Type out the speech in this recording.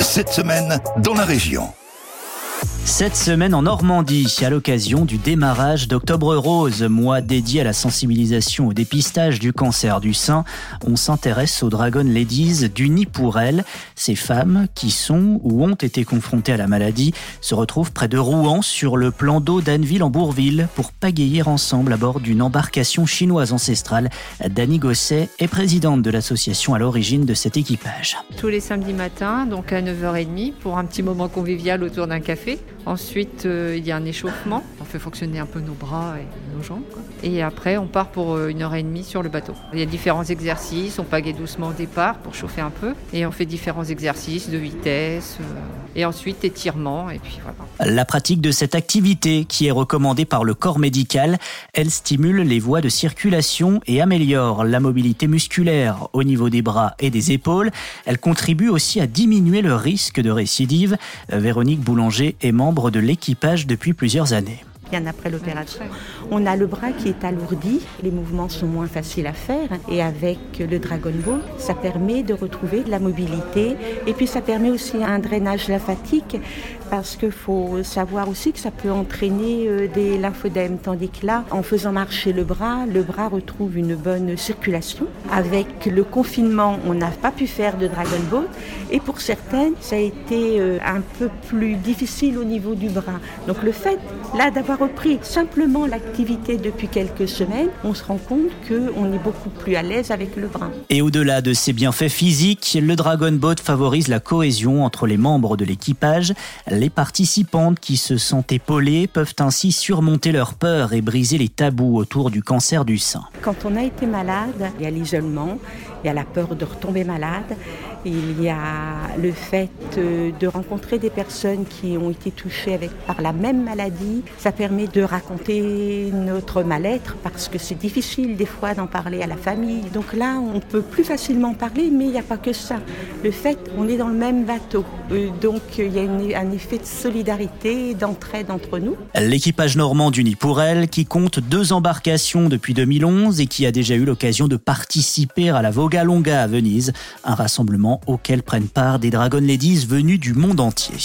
Cette semaine, dans la région. Cette semaine en Normandie, à l'occasion du démarrage d'Octobre Rose, mois dédié à la sensibilisation au dépistage du cancer du sein, on s'intéresse aux Dragon Ladies du Nid pour elles. Ces femmes qui sont ou ont été confrontées à la maladie se retrouvent près de Rouen sur le plan d'eau d'Anneville en Bourville pour pagayer ensemble à bord d'une embarcation chinoise ancestrale. Dani Gosset est présidente de l'association à l'origine de cet équipage. Tous les samedis matins, donc à 9h30, pour un petit moment convivial autour d'un café. Ensuite, euh, il y a un échauffement. On fait fonctionner un peu nos bras et nos jambes. Et après, on part pour euh, une heure et demie sur le bateau. Il y a différents exercices. On pagaie doucement au départ pour chauffer un peu. Et on fait différents exercices de vitesse. Euh, et ensuite, étirement. Et puis voilà. La pratique de cette activité, qui est recommandée par le corps médical, elle stimule les voies de circulation et améliore la mobilité musculaire au niveau des bras et des épaules. Elle contribue aussi à diminuer le risque de récidive. Véronique Boulanger est membre de l'équipage depuis plusieurs années bien après l'opération. On a le bras qui est alourdi, les mouvements sont moins faciles à faire et avec le Dragon Ball, ça permet de retrouver de la mobilité et puis ça permet aussi un drainage lymphatique parce qu'il faut savoir aussi que ça peut entraîner euh, des lymphodèmes tandis que là, en faisant marcher le bras, le bras retrouve une bonne circulation. Avec le confinement, on n'a pas pu faire de Dragon Ball et pour certaines, ça a été euh, un peu plus difficile au niveau du bras. Donc le fait là d'avoir repris simplement l'activité depuis quelques semaines, on se rend compte qu'on est beaucoup plus à l'aise avec le bras. Et au-delà de ses bienfaits physiques, le Dragon Boat favorise la cohésion entre les membres de l'équipage. Les participantes qui se sentent épaulées peuvent ainsi surmonter leur peur et briser les tabous autour du cancer du sein. Quand on a été malade, il y a l'isolement, il y a la peur de retomber malade, il y a le fait euh, de rencontrer des personnes qui ont été touchées avec, par la même maladie. Ça permet de raconter notre mal-être parce que c'est difficile des fois d'en parler à la famille. Donc là, on peut plus facilement parler, mais il n'y a pas que ça. Le fait, on est dans le même bateau. Euh, donc il y a un effet de solidarité, d'entraide entre nous. L'équipage normand d'Uni pour elle, qui compte deux embarcations depuis 2011 et qui a déjà eu l'occasion de participer à la Voga Longa à Venise, un rassemblement auquel prennent part des Dragon Ladies venus du monde entier.